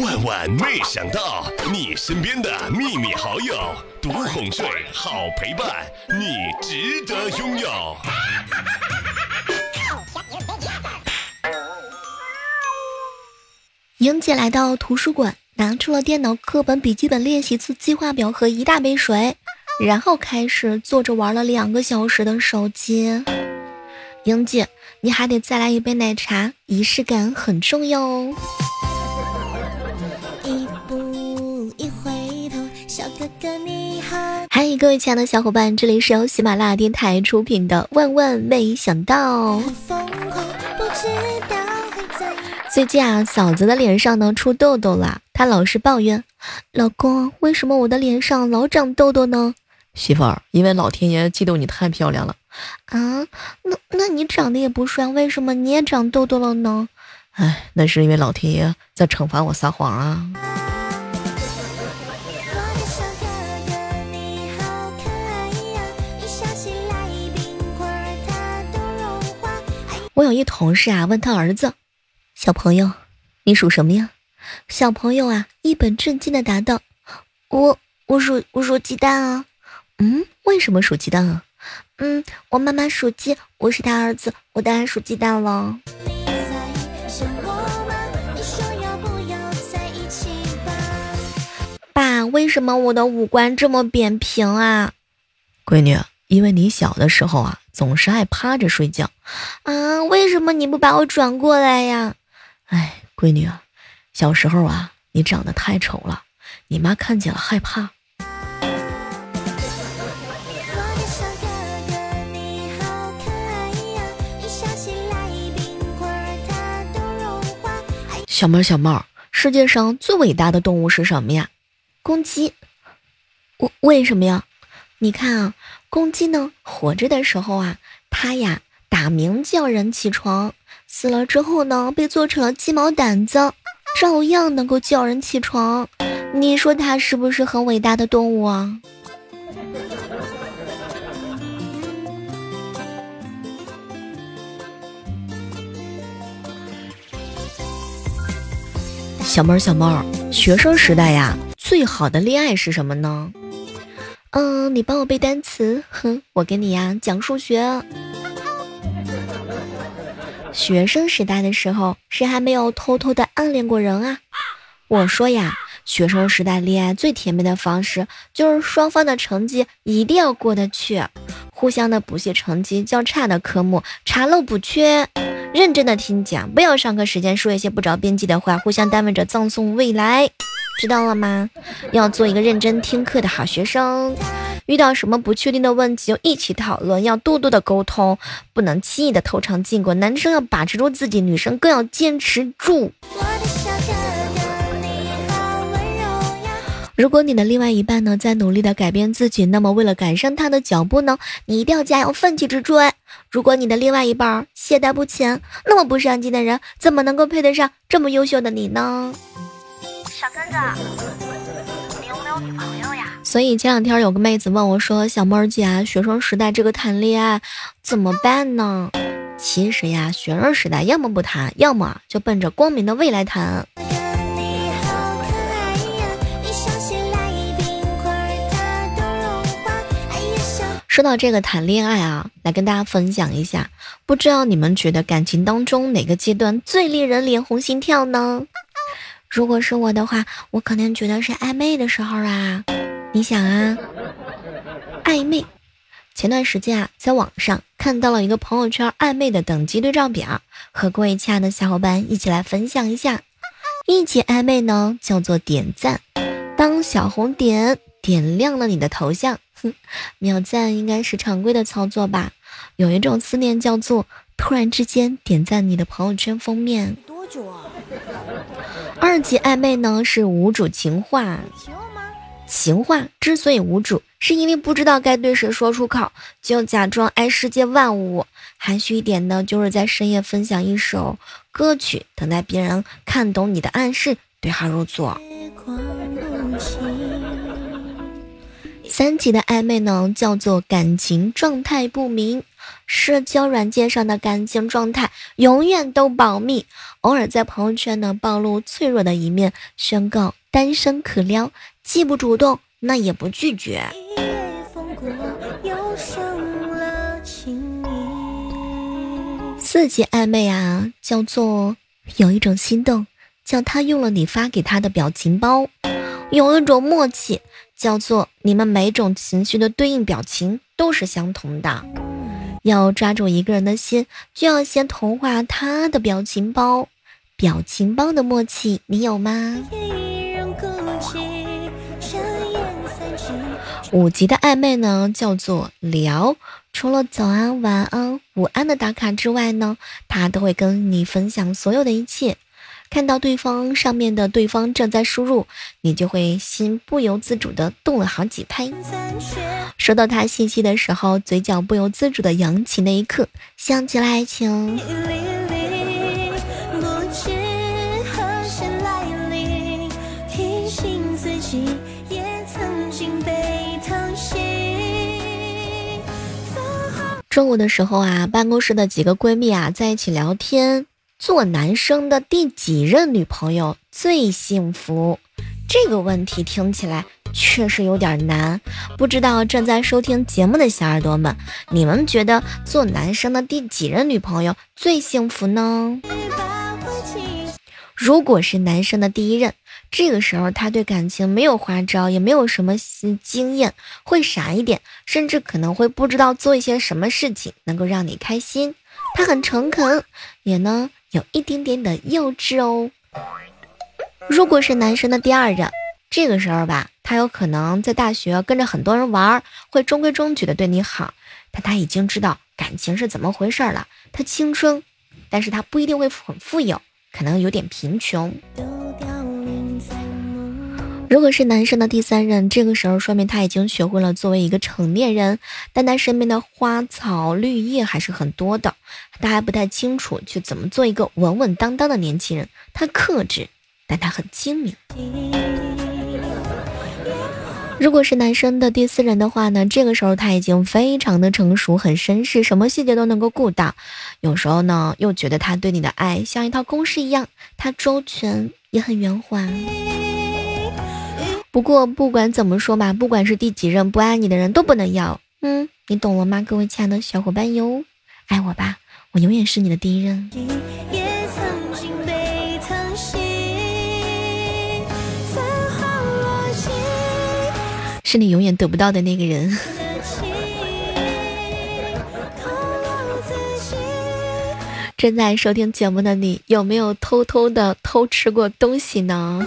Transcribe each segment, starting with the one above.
万万没想到，你身边的秘密好友，独哄睡，好陪伴，你值得拥有。英姐来到图书馆，拿出了电脑课本、笔记本练习册、计划表和一大杯水，然后开始坐着玩了两个小时的手机。英姐，你还得再来一杯奶茶，仪式感很重要哦。嗨，各位亲爱的小伙伴，这里是由喜马拉雅电台出品的《万万没想到》。最近啊，嫂子的脸上呢出痘痘了，她老是抱怨：“老公，为什么我的脸上老长痘痘呢？”媳妇儿，因为老天爷嫉妒你太漂亮了。啊，那那你长得也不帅，为什么你也长痘痘了呢？哎，那是因为老天爷在惩罚我撒谎啊。我有一同事啊，问他儿子。小朋友，你属什么呀？小朋友啊，一本正经的答道：“我我属我属鸡蛋啊。”嗯，为什么属鸡蛋啊？嗯，我妈妈属鸡，我是他儿子，我当然属鸡蛋了。爸，为什么我的五官这么扁平啊？闺女，因为你小的时候啊，总是爱趴着睡觉。啊，为什么你不把我转过来呀？哎，闺女啊，小时候啊，你长得太丑了，你妈看见了害怕。小猫小猫，世界上最伟大的动物是什么呀？公鸡。为为什么呀？你看啊，公鸡呢，活着的时候啊，它呀打鸣叫人起床。死了之后呢，被做成了鸡毛掸子，照样能够叫人起床。你说它是不是很伟大的动物啊？小猫小猫，学生时代呀，最好的恋爱是什么呢？嗯，你帮我背单词，哼，我给你呀讲数学。学生时代的时候，谁还没有偷偷的暗恋过人啊？我说呀，学生时代恋爱最甜蜜的方式，就是双方的成绩一定要过得去，互相的补习成绩较差的科目查漏补缺，认真的听讲，不要上课时间说一些不着边际的话，互相耽误着葬送未来，知道了吗？要做一个认真听课的好学生。遇到什么不确定的问题，就一起讨论，要多多的沟通，不能轻易的偷尝禁果。男生要把持住自己，女生更要坚持住。如果你的另外一半呢，在努力的改变自己，那么为了赶上他的脚步呢，你一定要加油，奋起直追。如果你的另外一半懈怠不前，那么不上进的人怎么能够配得上这么优秀的你呢？小哥哥，你有没有女朋友呀？所以前两天有个妹子问我说：“小妹儿姐，学生时代这个谈恋爱怎么办呢？”其实呀，学生时代要么不谈，要么就奔着光明的未来谈。说到这个谈恋爱啊，来跟大家分享一下，不知道你们觉得感情当中哪个阶段最令人脸红心跳呢？如果是我的话，我肯定觉得是暧昧的时候啊。你想啊，暧昧。前段时间啊，在网上看到了一个朋友圈暧昧的等级对照表，和各位亲爱的小伙伴一起来分享一下。一级暧昧呢，叫做点赞，当小红点点亮了你的头像，哼，秒赞应该是常规的操作吧。有一种思念叫做突然之间点赞你的朋友圈封面。多久啊？二级暧昧呢，是无主情话。情话之所以无主，是因为不知道该对谁说出口，就假装爱世界万物。含蓄一点呢，就是在深夜分享一首歌曲，等待别人看懂你的暗示，对号入座。三级的暧昧呢，叫做感情状态不明。社交软件上的感情状态永远都保密，偶尔在朋友圈呢暴露脆弱的一面，宣告单身可撩，既不主动，那也不拒绝。四级暧昧啊，叫做有一种心动，叫他用了你发给他的表情包；有一种默契，叫做你们每种情绪的对应表情都是相同的。要抓住一个人的心，就要先同化他的表情包。表情包的默契，你有吗？五级的暧昧呢，叫做聊。除了早安、晚安、午安的打卡之外呢，他都会跟你分享所有的一切。看到对方上面的对方正在输入，你就会心不由自主的动了好几拍。收到他信息的时候，嘴角不由自主的扬起，那一刻想起了爱情。中午的时候啊，办公室的几个闺蜜啊在一起聊天，做男生的第几任女朋友最幸福？这个问题听起来确实有点难。不知道正在收听节目的小耳朵们，你们觉得做男生的第几任女朋友最幸福呢？如果是男生的第一任。这个时候，他对感情没有花招，也没有什么经验，会傻一点，甚至可能会不知道做一些什么事情能够让你开心。他很诚恳，也呢有一点点的幼稚哦。如果是男生的第二任，这个时候吧，他有可能在大学跟着很多人玩，会中规中矩的对你好，但他已经知道感情是怎么回事了。他青春，但是他不一定会很富有，可能有点贫穷。如果是男生的第三任，这个时候说明他已经学会了作为一个成年人，但他身边的花草绿叶还是很多的，他还不太清楚去怎么做一个稳稳当当的年轻人。他克制，但他很精明。如果是男生的第四任的话呢，这个时候他已经非常的成熟，很绅士，什么细节都能够顾到。有时候呢，又觉得他对你的爱像一套公式一样，他周全也很圆滑。不过不管怎么说吧，不管是第几任不爱你的人都不能要，嗯，你懂了吗，各位亲爱的小伙伴哟，爱我吧，我永远是你的第一任。是你永远得不到的那个人。正在收听节目的你，有没有偷偷的偷吃过东西呢？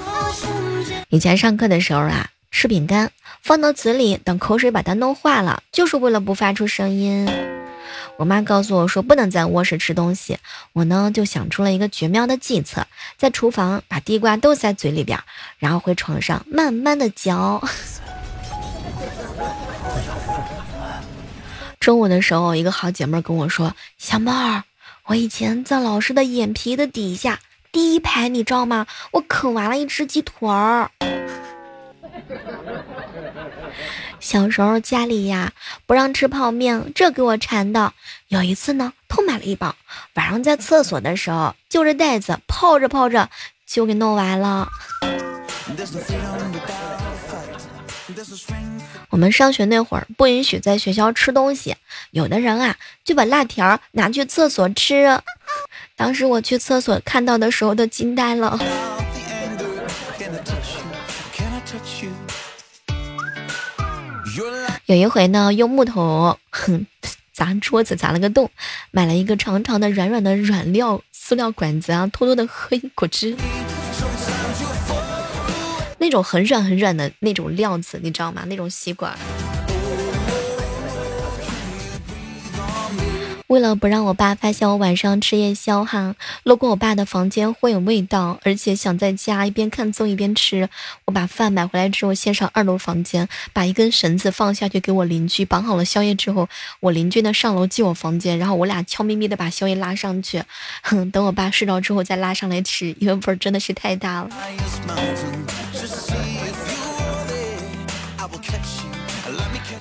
以前上课的时候啊，吃饼干放到嘴里，等口水把它弄化了，就是为了不发出声音。我妈告诉我说不能在卧室吃东西，我呢就想出了一个绝妙的计策，在厨房把地瓜都塞嘴里边，然后回床上慢慢的嚼。中午的时候，一个好姐妹跟我说：“小妹儿，我以前在老师的眼皮的底下。”第一排你知道吗？我啃完了一只鸡腿儿。小时候家里呀不让吃泡面，这给我馋的。有一次呢，偷买了一包，晚上在厕所的时候就着袋子泡着泡着就给弄完了。我们上学那会儿不允许在学校吃东西，有的人啊就把辣条拿去厕所吃。当时我去厕所看到的时候都惊呆了。有一回呢，用木头哼砸桌子砸了个洞，买了一个长长的软软的软料塑料管子啊，偷偷的喝一果汁。那种很软很软的那种料子，你知道吗？那种吸管。为了不让我爸发现我晚上吃夜宵哈，路过我爸的房间会有味道，而且想在家一边看综艺一边吃，我把饭买回来之后，先上二楼房间，把一根绳子放下去给我邻居绑好了宵夜之后，我邻居呢上楼进我房间，然后我俩悄咪咪的把宵夜拉上去，哼，等我爸睡着之后再拉上来吃，因为味儿真的是太大了。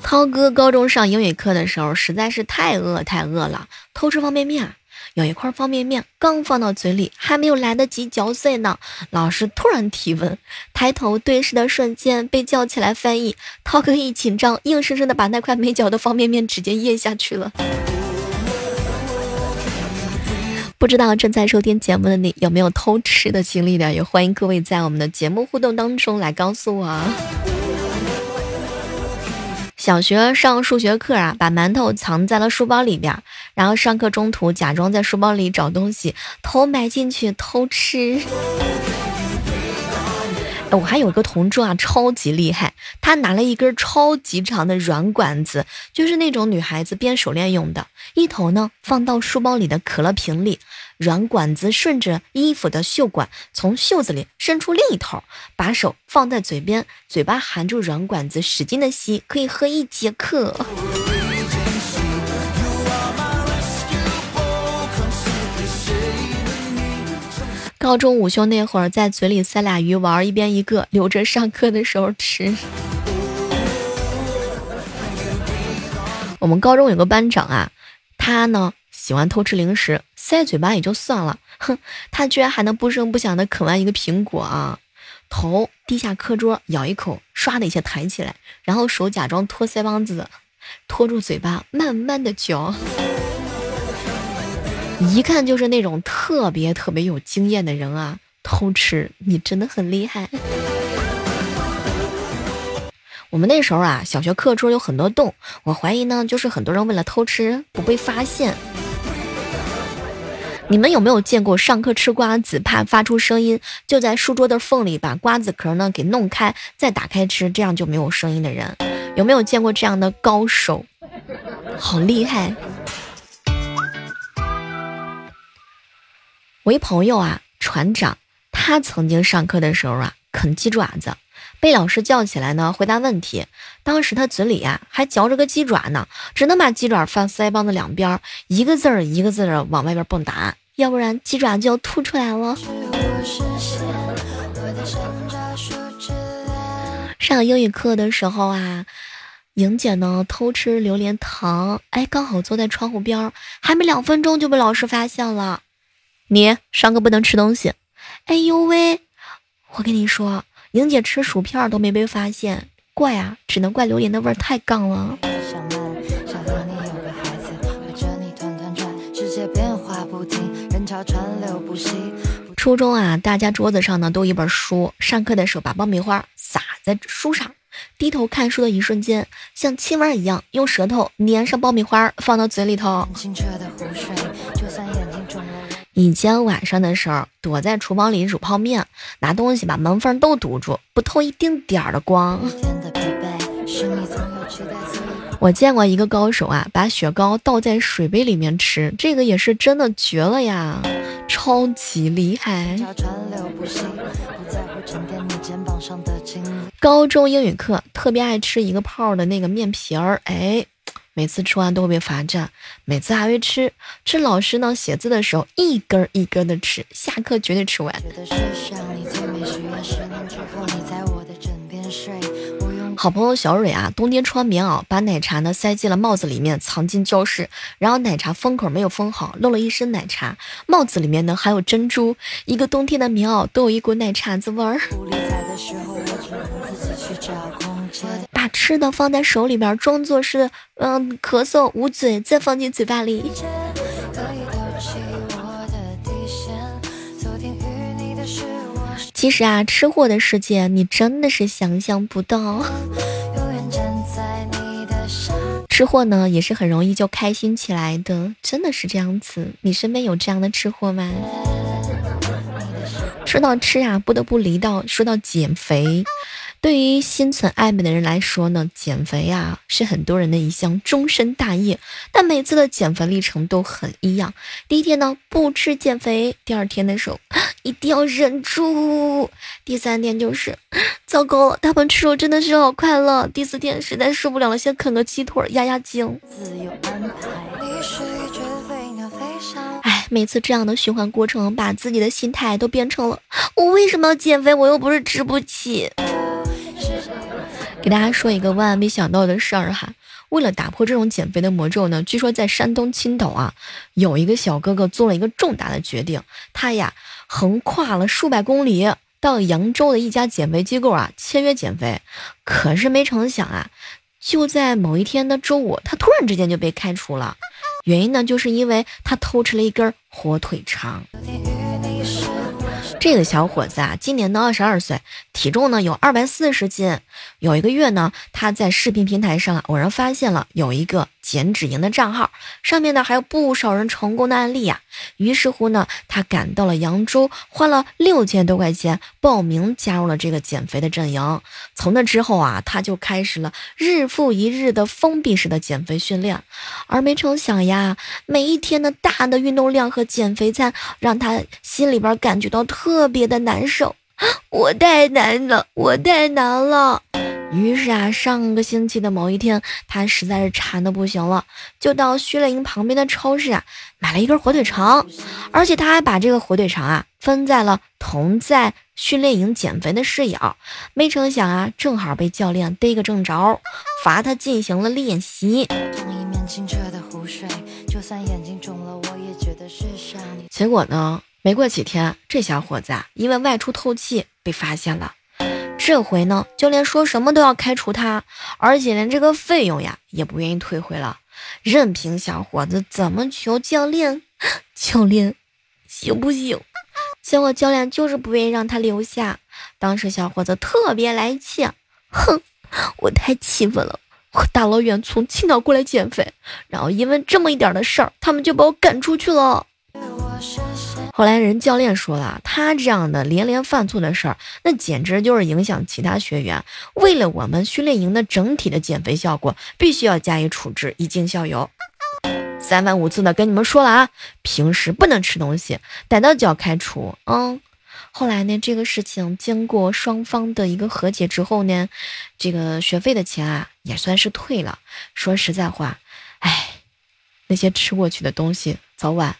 涛哥高中上英语课的时候，实在是太饿太饿了，偷吃方便面。有一块方便面刚放到嘴里，还没有来得及嚼碎呢，老师突然提问，抬头对视的瞬间被叫起来翻译。涛哥一紧张，硬生生的把那块没嚼的方便面直接咽下去了。不知道正在收听节目的你有没有偷吃的经历的？也欢迎各位在我们的节目互动当中来告诉我。小学上数学课啊，把馒头藏在了书包里边，然后上课中途假装在书包里找东西，头埋进去偷吃。我还有个同桌啊，超级厉害，他拿了一根超级长的软管子，就是那种女孩子编手链用的，一头呢放到书包里的可乐瓶里，软管子顺着衣服的袖管从袖子里伸出另一头，把手放在嘴边，嘴巴含住软管子，使劲的吸，可以喝一节课。高中午休那会儿，在嘴里塞俩鱼丸，一边一个，留着上课的时候吃。我们高中有个班长啊，他呢喜欢偷吃零食，塞嘴巴也就算了，哼，他居然还能不声不响的啃完一个苹果啊！头低下课桌，咬一口，唰的一下抬起来，然后手假装托腮帮子，托住嘴巴，慢慢的嚼。一看就是那种特别特别有经验的人啊！偷吃，你真的很厉害。我们那时候啊，小学课桌有很多洞，我怀疑呢，就是很多人为了偷吃不被发现。你们有没有见过上课吃瓜子，怕发出声音，就在书桌的缝里把瓜子壳呢给弄开，再打开吃，这样就没有声音的人？有没有见过这样的高手？好厉害！我一朋友啊，船长，他曾经上课的时候啊啃鸡爪子，被老师叫起来呢回答问题。当时他嘴里呀还嚼着个鸡爪呢，只能把鸡爪放腮帮子两边，一个字儿一个字儿往外边蹦答，要不然鸡爪就要吐出来了。上英语课的时候啊，莹姐呢偷吃榴莲糖，哎，刚好坐在窗户边儿，还没两分钟就被老师发现了。你上课不能吃东西，哎呦喂！我跟你说，莹姐吃薯片都没被发现，怪啊，只能怪榴莲的味儿太杠了。初中啊，大家桌子上呢都一本书，上课的时候把爆米花撒在书上，低头看书的一瞬间，像亲吻一样，用舌头粘上爆米花放到嘴里头。以前晚上的时候，躲在厨房里煮泡面，拿东西把门缝都堵住，不透一丁点儿的光。我见过一个高手啊，把雪糕倒在水杯里面吃，这个也是真的绝了呀，超级厉害。高中英语课特别爱吃一个泡的那个面皮儿，哎。每次吃完都会被罚站，每次还会吃。吃老师呢写字的时候，一根一根的吃，下课绝对吃完。好朋友小蕊啊，冬天穿棉袄，把奶茶呢塞进了帽子里面，藏进教室。然后奶茶封口没有封好，漏了一身奶茶。帽子里面呢还有珍珠，一个冬天的棉袄都有一股奶茶子味儿。吃的放在手里边，装作是嗯咳嗽捂嘴，再放进嘴巴里。其实啊，吃货的世界你真的是想象不到。吃货呢也是很容易就开心起来的，真的是这样子。你身边有这样的吃货吗？说到吃啊，不得不离到说到减肥。对于心存爱美的人来说呢，减肥啊是很多人的一项终身大业。但每次的减肥历程都很一样。第一天呢不吃减肥，第二天的时候 一定要忍住，第三天就是 糟糕了，他们吃肉真的是好快乐。第四天实在受不了了，先啃个鸡腿压压惊。哎，每次这样的循环过程，把自己的心态都变成了我为什么要减肥？我又不是吃不起。给大家说一个万万没想到的事儿哈，为了打破这种减肥的魔咒呢，据说在山东青岛啊，有一个小哥哥做了一个重大的决定，他呀横跨了数百公里到扬州的一家减肥机构啊签约减肥，可是没成想啊，就在某一天的周五，他突然之间就被开除了，原因呢就是因为他偷吃了一根火腿肠。这个小伙子啊，今年呢二十二岁，体重呢有二百四十斤。有一个月呢，他在视频平台上偶然发现了有一个减脂营的账号，上面呢还有不少人成功的案例呀。于是乎呢，他赶到了扬州，花了六千多块钱报名加入了这个减肥的阵营。从那之后啊，他就开始了日复一日的封闭式的减肥训练。而没成想呀，每一天的大的运动量和减肥餐，让他心里边感觉到特别的难受。我太难了，我太难了。于是啊，上个星期的某一天，他实在是馋的不行了，就到训练营旁边的超市啊，买了一根火腿肠，而且他还把这个火腿肠啊分在了同在训练营减肥的室友。没成想啊，正好被教练逮个正着，罚他进行了练习。结果呢？没过几天，这小伙子啊，因为外出透气被发现了。这回呢，教练说什么都要开除他，而且连这个费用呀也不愿意退回了。任凭小伙子怎么求教练，教练行不行？结果教练就是不愿意让他留下。当时小伙子特别来气，哼，我太气愤了！我大老远从青岛过来减肥，然后因为这么一点的事儿，他们就把我赶出去了。后来人教练说了，他这样的连连犯错的事儿，那简直就是影响其他学员。为了我们训练营的整体的减肥效果，必须要加以处置，以儆效尤。三番五次的跟你们说了啊，平时不能吃东西，逮到就要开除。嗯，后来呢，这个事情经过双方的一个和解之后呢，这个学费的钱啊也算是退了。说实在话，哎，那些吃过去的东西，早晚。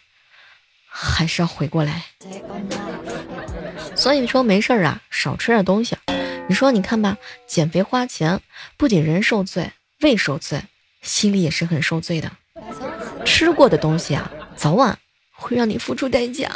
还是要回过来，所以说没事儿啊，少吃点东西。你说你看吧，减肥花钱，不仅人受罪，胃受罪，心里也是很受罪的。吃过的东西啊，早晚会让你付出代价。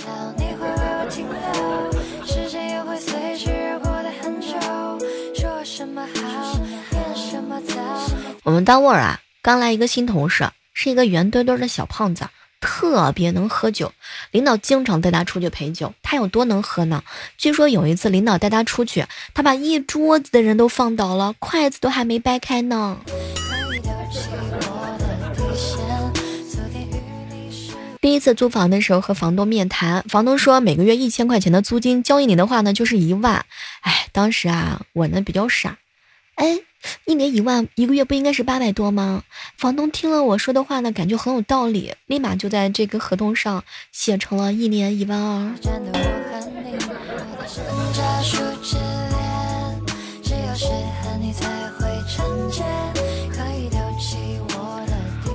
我们单位啊，刚来一个新同事，是一个圆墩墩的小胖子。特别能喝酒，领导经常带他出去陪酒。他有多能喝呢？据说有一次领导带他出去，他把一桌子的人都放倒了，筷子都还没掰开呢。第一次租房的时候和房东面谈，房东说每个月一千块钱的租金，交一年的话呢就是一万。哎，当时啊我呢比较傻，哎。一年一万，一个月不应该是八百多吗？房东听了我说的话呢，感觉很有道理，立马就在这个合同上写成了一年一万二。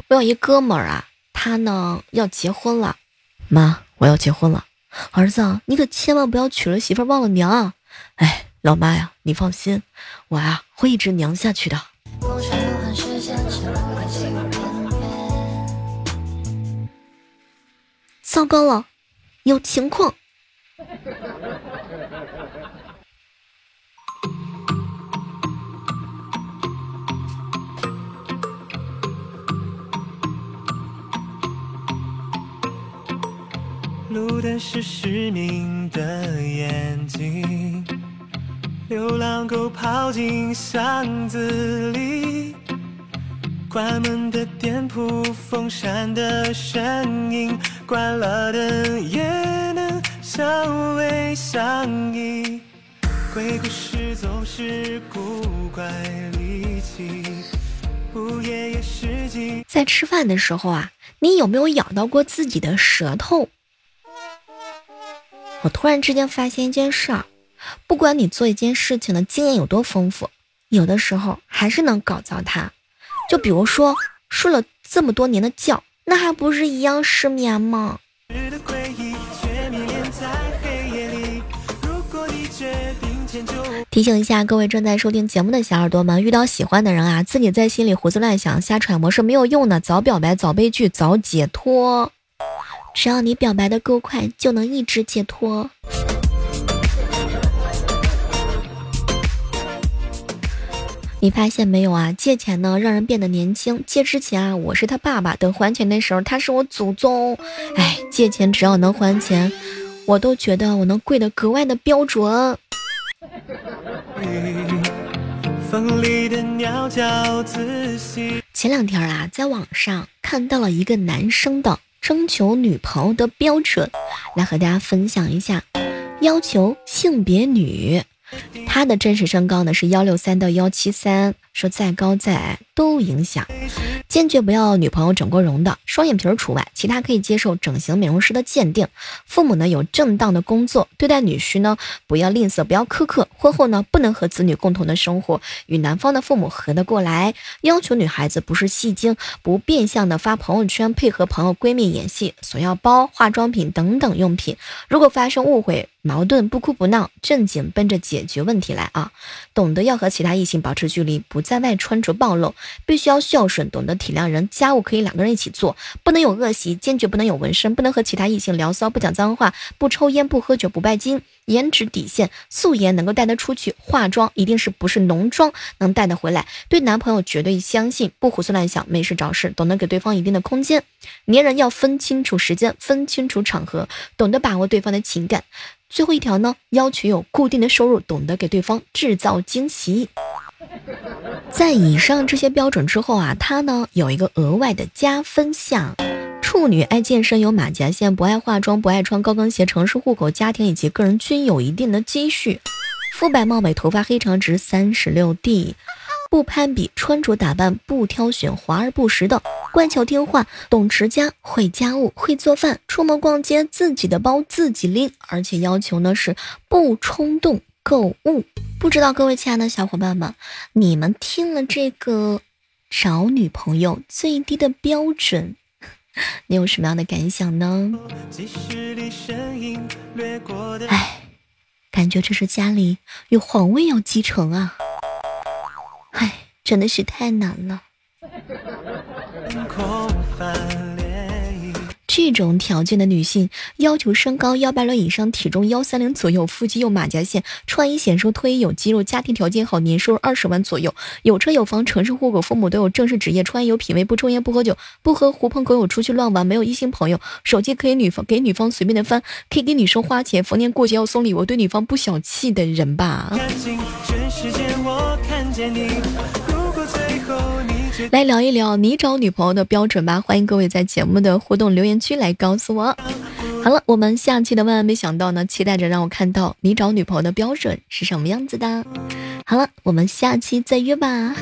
我有一哥们儿啊，他呢要结婚了，妈，我要结婚了，儿子，你可千万不要娶了媳妇忘了娘啊！哎。老妈呀，你放心，我呀会一直娘下去的。糟糕了，有情况！路灯是失明的眼睛。流浪狗跑进巷子里，关门的店铺，风扇的声音，关了灯也能相偎相依。鬼故事总是古怪离奇，午夜也是静。在吃饭的时候啊，你有没有咬到过自己的舌头？我突然之间发现一件事儿。不管你做一件事情的经验有多丰富，有的时候还是能搞糟它。就比如说睡了这么多年的觉，那还不是一样失眠吗？提醒一下各位正在收听节目的小耳朵们，遇到喜欢的人啊，自己在心里胡思乱想、瞎揣摩是没有用的，早表白、早被拒、早解脱。只要你表白的够快，就能一直解脱。你发现没有啊？借钱呢，让人变得年轻。借之前啊，我是他爸爸；等还钱的时候，他是我祖宗。哎，借钱只要能还钱，我都觉得我能跪得格外的标准。前两天啊，在网上看到了一个男生的征求女朋友的标准，来和大家分享一下。要求性别女。他的真实身高呢是幺六三到幺七三，说再高再矮都影响，坚决不要女朋友整过容的，双眼皮除外，其他可以接受整形美容师的鉴定。父母呢有正当的工作，对待女婿呢不要吝啬，不要苛刻。婚后呢不能和子女共同的生活，与男方的父母合得过来。要求女孩子不是戏精，不变相的发朋友圈，配合朋友闺蜜演戏，索要包、化妆品等等用品。如果发生误会。矛盾不哭不闹，正经奔着解决问题来啊！懂得要和其他异性保持距离，不在外穿着暴露，必须要孝顺，懂得体谅人。家务可以两个人一起做，不能有恶习，坚决不能有纹身，不能和其他异性聊骚，不讲脏话，不抽烟，不喝酒，不拜金。颜值底线，素颜能够带得出去，化妆一定是不是浓妆能带得回来。对男朋友绝对相信，不胡思乱想，没事找事，懂得给对方一定的空间。粘人要分清楚时间，分清楚场合，懂得把握对方的情感。最后一条呢，要求有固定的收入，懂得给对方制造惊喜。在以上这些标准之后啊，他呢有一个额外的加分项。处女爱健身，有马甲线，不爱化妆，不爱穿高跟鞋，城市户口，家庭以及个人均有一定的积蓄，肤白貌美，头发黑长直，三十六 D，不攀比，穿着打扮不挑选，华而不实的，乖巧听话，懂持家，会家务，会做饭，出门逛街自己的包自己拎，而且要求呢是不冲动。购物。不知道各位亲爱的小伙伴们，你们听了这个找女朋友最低的标准？你有什么样的感想呢？哎，感觉这是家里有皇位要继承啊！哎，真的是太难了。这种条件的女性要求身高幺八六以上，体重幺三零左右，腹肌有马甲线，穿衣显瘦，脱衣有肌肉，家庭条件好，年收入二十万左右，有车有房，城市户口，父母都有正式职业，穿衣有品位，不抽烟不喝酒，不和狐朋狗友出去乱玩，没有异性朋友，手机可以女方给女方随便的翻，可以给女生花钱，逢年过节要送礼物，对女方不小气的人吧。来聊一聊你找女朋友的标准吧，欢迎各位在节目的互动留言区来告诉我。好了，我们下期的万万没想到呢，期待着让我看到你找女朋友的标准是什么样子的。好了，我们下期再约吧。